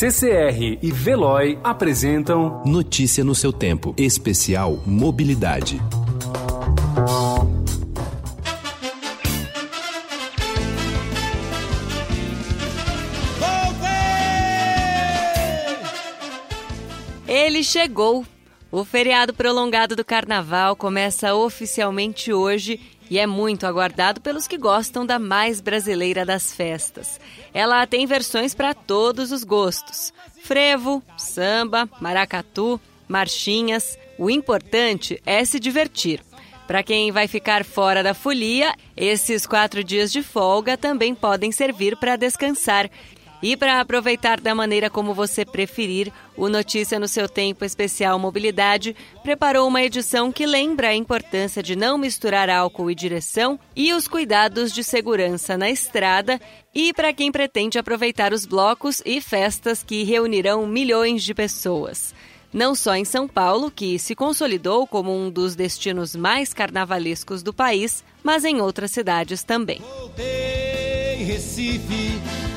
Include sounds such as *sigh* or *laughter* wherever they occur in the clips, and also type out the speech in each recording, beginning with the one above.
CCR e Veloy apresentam Notícia no seu tempo, especial Mobilidade. Ele chegou. O feriado prolongado do Carnaval começa oficialmente hoje e é muito aguardado pelos que gostam da mais brasileira das festas. Ela tem versões para todos os gostos: frevo, samba, maracatu, marchinhas. O importante é se divertir. Para quem vai ficar fora da folia, esses quatro dias de folga também podem servir para descansar e para aproveitar da maneira como você preferir, o Notícia no seu Tempo Especial Mobilidade preparou uma edição que lembra a importância de não misturar álcool e direção e os cuidados de segurança na estrada e para quem pretende aproveitar os blocos e festas que reunirão milhões de pessoas. Não só em São Paulo, que se consolidou como um dos destinos mais carnavalescos do país, mas em outras cidades também. Voltei, Recife.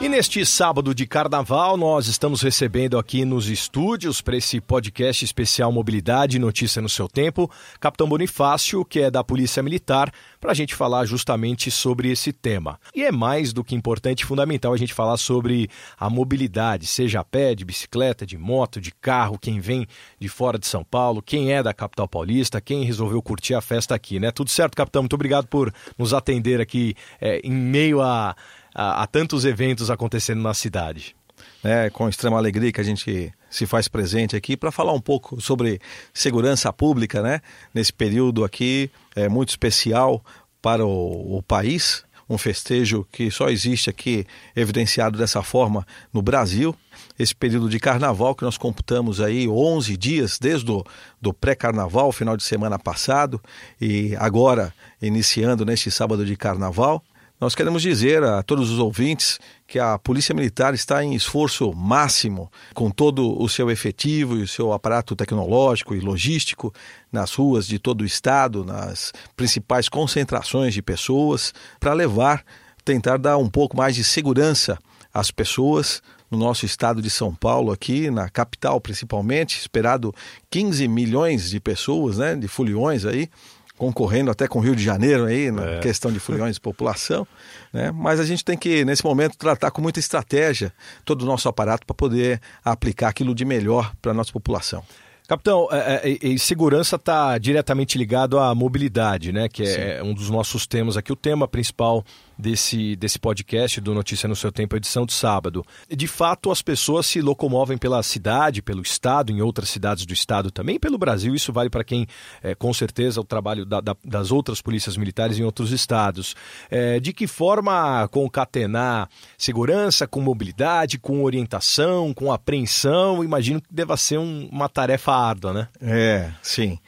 E neste sábado de carnaval, nós estamos recebendo aqui nos estúdios, para esse podcast especial Mobilidade Notícia no seu Tempo, Capitão Bonifácio, que é da Polícia Militar, para a gente falar justamente sobre esse tema. E é mais do que importante e fundamental a gente falar sobre a mobilidade, seja a pé, de bicicleta, de moto, de carro, quem vem de fora de São Paulo, quem é da capital paulista, quem resolveu curtir a festa aqui, né? Tudo certo, capitão? Muito obrigado por nos atender aqui é, em meio a a, a tantos eventos acontecendo na cidade. É, com extrema alegria que a gente se faz presente aqui para falar um pouco sobre segurança pública, né? Nesse período aqui é muito especial para o, o país, um festejo que só existe aqui evidenciado dessa forma no Brasil. Esse período de carnaval que nós computamos aí 11 dias desde o do pré-carnaval, final de semana passado, e agora iniciando neste sábado de carnaval. Nós queremos dizer a todos os ouvintes que a Polícia Militar está em esforço máximo, com todo o seu efetivo e o seu aparato tecnológico e logístico, nas ruas de todo o estado, nas principais concentrações de pessoas, para levar, tentar dar um pouco mais de segurança às pessoas, no nosso estado de São Paulo, aqui na capital principalmente, esperado 15 milhões de pessoas, né, de foliões aí, concorrendo até com o Rio de Janeiro aí na é. questão de foliões de população, né? Mas a gente tem que nesse momento tratar com muita estratégia todo o nosso aparato para poder aplicar aquilo de melhor para a nossa população. Capitão, é, é, segurança está diretamente ligado à mobilidade, né? Que é Sim. um dos nossos temas aqui, o tema principal desse, desse podcast do Notícia no Seu Tempo, edição de sábado. De fato, as pessoas se locomovem pela cidade, pelo estado, em outras cidades do estado também, pelo Brasil. Isso vale para quem, é, com certeza, o trabalho da, da, das outras polícias militares em outros estados. É, de que forma concatenar segurança com mobilidade, com orientação, com apreensão? Imagino que deva ser um, uma tarefa árdua, né? É, sim.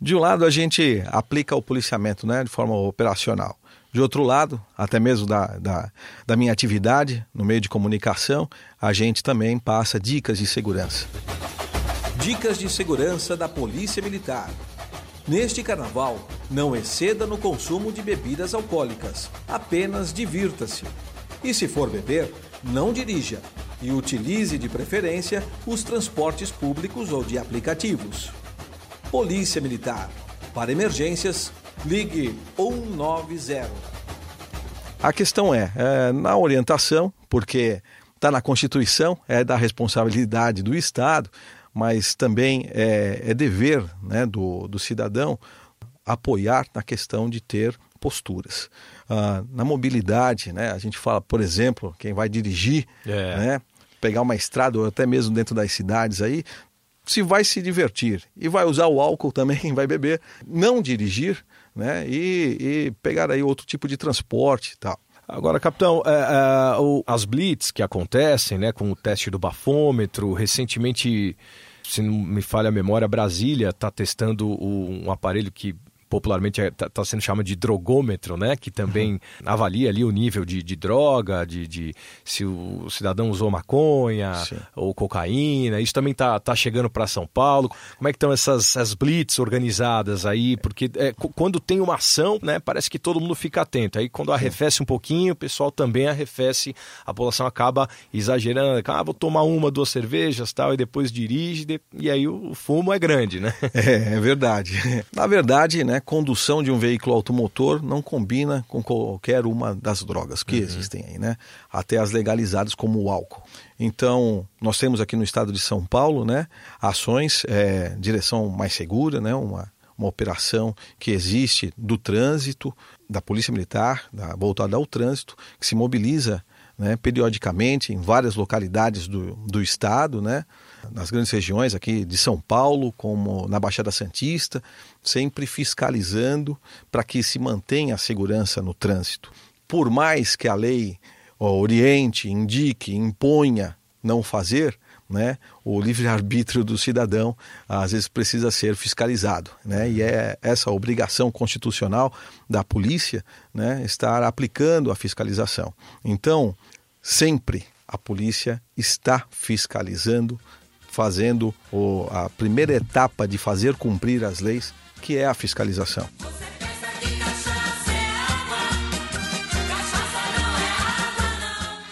De um lado, a gente aplica o policiamento né, de forma operacional. De outro lado, até mesmo da, da, da, minha atividade no meio de comunicação, a gente também passa dicas de segurança. Dicas de segurança da Polícia Militar. Neste carnaval, não exceda no consumo de bebidas alcoólicas, apenas divirta-se. E se for beber, não dirija e utilize de preferência os transportes públicos ou de aplicativos. Polícia Militar. Para emergências, ligue 190. A questão é, é na orientação, porque está na Constituição, é da responsabilidade do Estado, mas também é, é dever né, do, do cidadão apoiar na questão de ter posturas. Ah, na mobilidade, né, a gente fala, por exemplo, quem vai dirigir, é. né, pegar uma estrada ou até mesmo dentro das cidades aí, se vai se divertir e vai usar o álcool também, *laughs* vai beber, não dirigir, né? E, e pegar aí outro tipo de transporte e tal. Agora, capitão, é, é, o, as blitz que acontecem, né, com o teste do bafômetro, recentemente, se não me falha a memória, Brasília está testando o, um aparelho que popularmente está tá sendo chamado de drogômetro, né? Que também uhum. avalia ali o nível de, de droga, de, de, se o cidadão usou maconha Sim. ou cocaína. Isso também está tá chegando para São Paulo. Como é que estão essas, essas blitz organizadas aí? Porque é, quando tem uma ação, né? Parece que todo mundo fica atento. Aí quando arrefece um pouquinho, o pessoal também arrefece. A população acaba exagerando. Ah, vou tomar uma, duas cervejas, tal, e depois dirige. E aí o fumo é grande, né? É, é verdade. *laughs* Na verdade, né? Condução de um veículo automotor não combina com qualquer uma das drogas que uhum. existem aí, né? Até as legalizadas como o álcool. Então, nós temos aqui no estado de São Paulo, né, ações, é, direção mais segura, né, uma, uma operação que existe do trânsito, da Polícia Militar, da, voltada ao trânsito, que se mobiliza né, periodicamente em várias localidades do, do estado, né, nas grandes regiões aqui de São Paulo, como na Baixada Santista, sempre fiscalizando para que se mantenha a segurança no trânsito. Por mais que a lei oriente, indique, imponha não fazer, né, o livre-arbítrio do cidadão às vezes precisa ser fiscalizado. Né, e é essa obrigação constitucional da polícia né, estar aplicando a fiscalização. Então, sempre a polícia está fiscalizando fazendo o, a primeira etapa de fazer cumprir as leis, que é a fiscalização.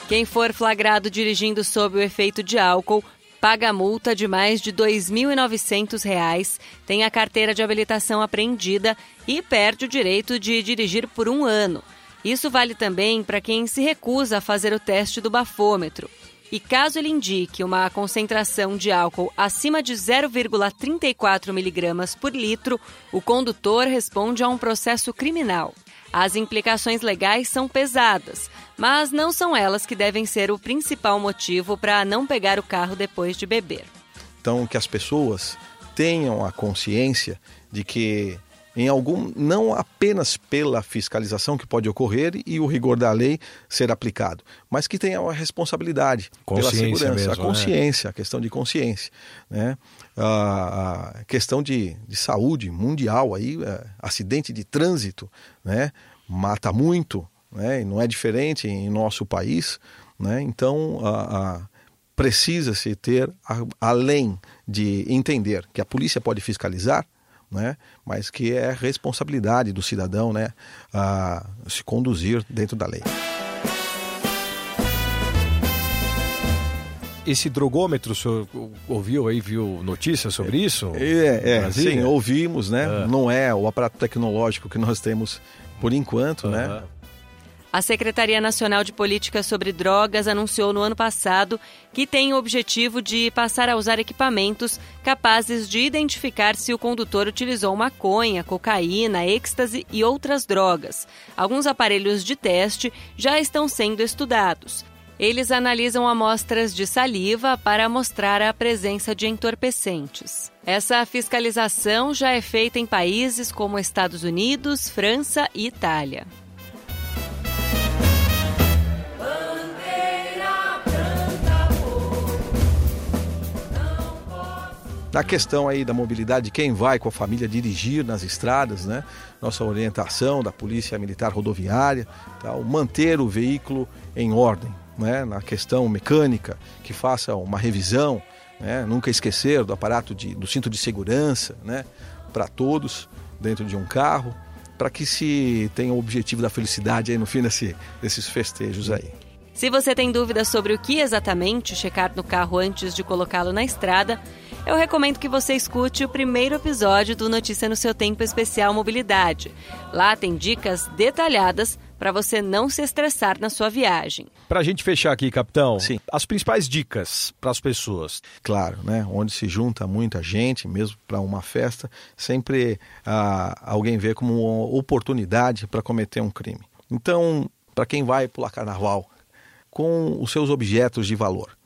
Quem for flagrado dirigindo sob o efeito de álcool paga multa de mais de R$ 2.900, tem a carteira de habilitação apreendida e perde o direito de dirigir por um ano. Isso vale também para quem se recusa a fazer o teste do bafômetro. E caso ele indique uma concentração de álcool acima de 0,34 miligramas por litro, o condutor responde a um processo criminal. As implicações legais são pesadas, mas não são elas que devem ser o principal motivo para não pegar o carro depois de beber. Então, que as pessoas tenham a consciência de que em algum não apenas pela fiscalização que pode ocorrer e o rigor da lei ser aplicado, mas que tenha uma responsabilidade pela segurança, mesmo, a né? consciência, né? a questão de consciência, né? a, questão de, de saúde mundial aí, é, acidente de trânsito, né? Mata muito, né? E não é diferente em nosso país, né? Então a, a precisa-se ter, além de entender que a polícia pode fiscalizar, né? mas que é responsabilidade do cidadão né? a se conduzir dentro da lei. Esse drogômetro, o senhor ouviu aí, viu notícias sobre isso? É, é sim, ouvimos, né? Ah. Não é o aparato tecnológico que nós temos por enquanto, né? A Secretaria Nacional de Política sobre Drogas anunciou no ano passado que tem o objetivo de passar a usar equipamentos capazes de identificar se o condutor utilizou maconha, cocaína, êxtase e outras drogas. Alguns aparelhos de teste já estão sendo estudados. Eles analisam amostras de saliva para mostrar a presença de entorpecentes. Essa fiscalização já é feita em países como Estados Unidos, França e Itália. Na questão aí da mobilidade, quem vai com a família dirigir nas estradas, né? Nossa orientação da Polícia Militar Rodoviária, tal, manter o veículo em ordem, né? Na questão mecânica, que faça uma revisão, né? Nunca esquecer do aparato de, do cinto de segurança, né? Para todos dentro de um carro, para que se tenha o objetivo da felicidade aí no fim desse, desses festejos aí. Se você tem dúvidas sobre o que exatamente checar no carro antes de colocá-lo na estrada, eu recomendo que você escute o primeiro episódio do Notícia no seu Tempo Especial Mobilidade. Lá tem dicas detalhadas para você não se estressar na sua viagem. Para a gente fechar aqui, capitão, Sim. as principais dicas para as pessoas. Claro, né? Onde se junta muita gente, mesmo para uma festa, sempre ah, alguém vê como uma oportunidade para cometer um crime. Então, para quem vai pular carnaval com os seus objetos de valor,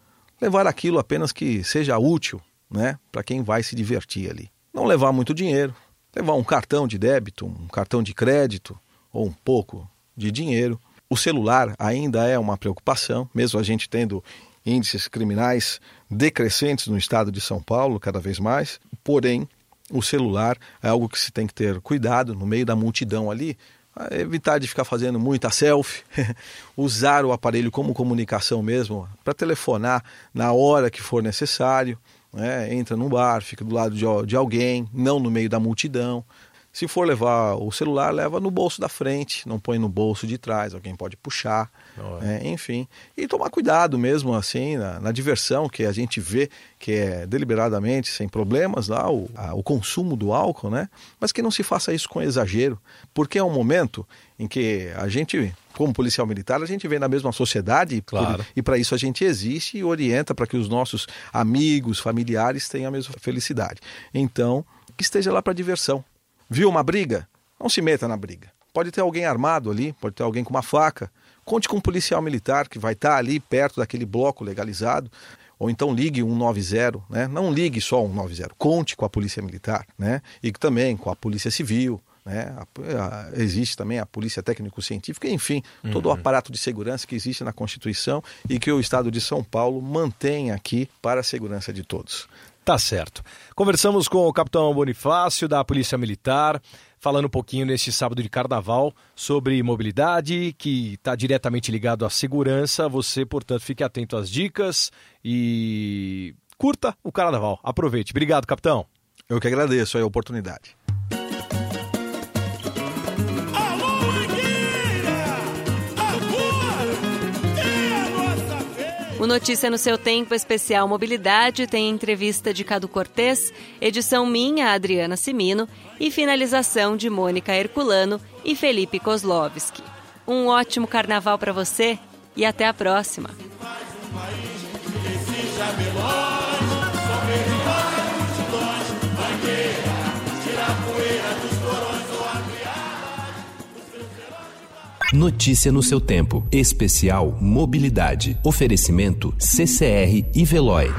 levar aquilo apenas que seja útil né, para quem vai se divertir ali. Não levar muito dinheiro, levar um cartão de débito, um cartão de crédito ou um pouco de dinheiro. O celular ainda é uma preocupação, mesmo a gente tendo índices criminais decrescentes no estado de São Paulo cada vez mais. Porém, o celular é algo que se tem que ter cuidado no meio da multidão ali, evitar de ficar fazendo muita selfie, *laughs* usar o aparelho como comunicação mesmo, para telefonar na hora que for necessário, né? entra num bar, fica do lado de, de alguém, não no meio da multidão. Se for levar o celular, leva no bolso da frente, não põe no bolso de trás, alguém pode puxar, é, enfim. E tomar cuidado mesmo, assim, na, na, diversão que a gente vê que é deliberadamente, sem problemas, lá o, a, o consumo do álcool, né? Mas que não se faça isso com exagero, porque é um momento em que a gente, como policial militar, a gente vem na mesma sociedade claro. por, e para isso a gente existe e orienta para que os nossos amigos, familiares tenham a mesma felicidade. Então, que esteja lá para diversão Viu uma briga? Não se meta na briga. Pode ter alguém armado ali, pode ter alguém com uma faca. Conte com um policial militar que vai estar ali perto daquele bloco legalizado. Ou então ligue 190, né? Não ligue só 190, conte com a polícia militar, né? E também com a polícia civil, né? existe também a polícia técnico-científica, enfim, uhum. todo o uhum. aparato de segurança que existe na Constituição e que o Estado de São Paulo mantém aqui para a segurança de todos. Tá certo. Conversamos com o capitão Bonifácio, da Polícia Militar, falando um pouquinho neste sábado de carnaval sobre mobilidade, que está diretamente ligado à segurança. Você, portanto, fique atento às dicas e curta o carnaval. Aproveite. Obrigado, capitão. Eu que agradeço a oportunidade. O Notícia no seu tempo especial Mobilidade tem entrevista de Cadu Cortês, edição minha, Adriana Simino, e finalização de Mônica Herculano e Felipe Kozlovski. Um ótimo carnaval para você e até a próxima. Notícia no seu tempo. Especial Mobilidade. Oferecimento CCR e Veloy.